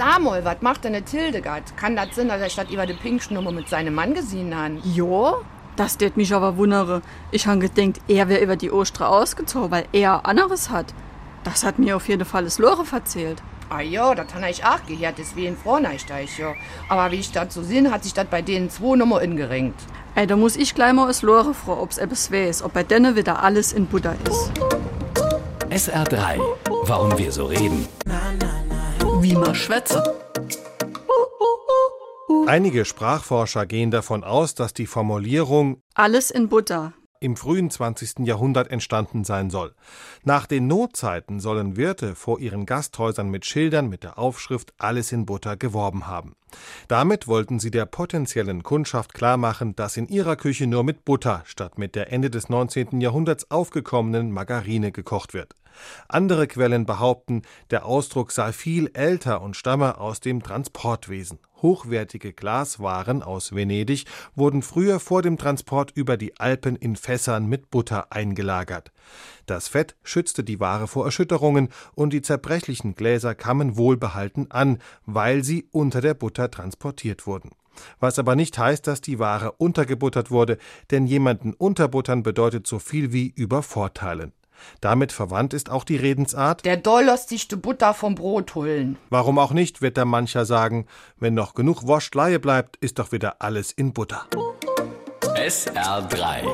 Amol, was macht denn eine Hildegard? Kann das sein, dass er statt über die Pinkschnummer mit seinem Mann gesehen hat? Jo, das tät mich aber wundere. Ich han gedenkt, er wär über die Ostra ausgezogen, weil er anderes hat. Das hat mir auf jeden Fall das Lore verzählt. Ah ja, das habe ich auch gehört, deswegen froh ich da ich ja. Aber wie ich das so sehe, hat sich das bei denen zwei Nummer ingeringt. Ey, da muss ich gleich mal das Lore fragen, ob's etwas weiß, ob bei denen wieder alles in Butter ist. SR3. Warum wir so reden. Wie man schwätze. Einige Sprachforscher gehen davon aus, dass die Formulierung Alles in Butter. im frühen 20. Jahrhundert entstanden sein soll. Nach den Notzeiten sollen Wirte vor ihren Gasthäusern mit Schildern mit der Aufschrift Alles in Butter geworben haben. Damit wollten sie der potenziellen Kundschaft klarmachen, dass in ihrer Küche nur mit Butter statt mit der Ende des 19. Jahrhunderts aufgekommenen Margarine gekocht wird. Andere Quellen behaupten, der Ausdruck sei viel älter und stamme aus dem Transportwesen. Hochwertige Glaswaren aus Venedig wurden früher vor dem Transport über die Alpen in Fässern mit Butter eingelagert. Das Fett schützte die Ware vor Erschütterungen und die zerbrechlichen Gläser kamen wohlbehalten an, weil sie unter der Butter transportiert wurden. Was aber nicht heißt, dass die Ware untergebuttert wurde, denn jemanden unterbuttern bedeutet so viel wie übervorteilen. Damit verwandt ist auch die Redensart, Der Doll lässt sich die Butter vom Brot holen. warum auch nicht, wird da mancher sagen, wenn noch genug Laie bleibt, ist doch wieder alles in Butter. SR3.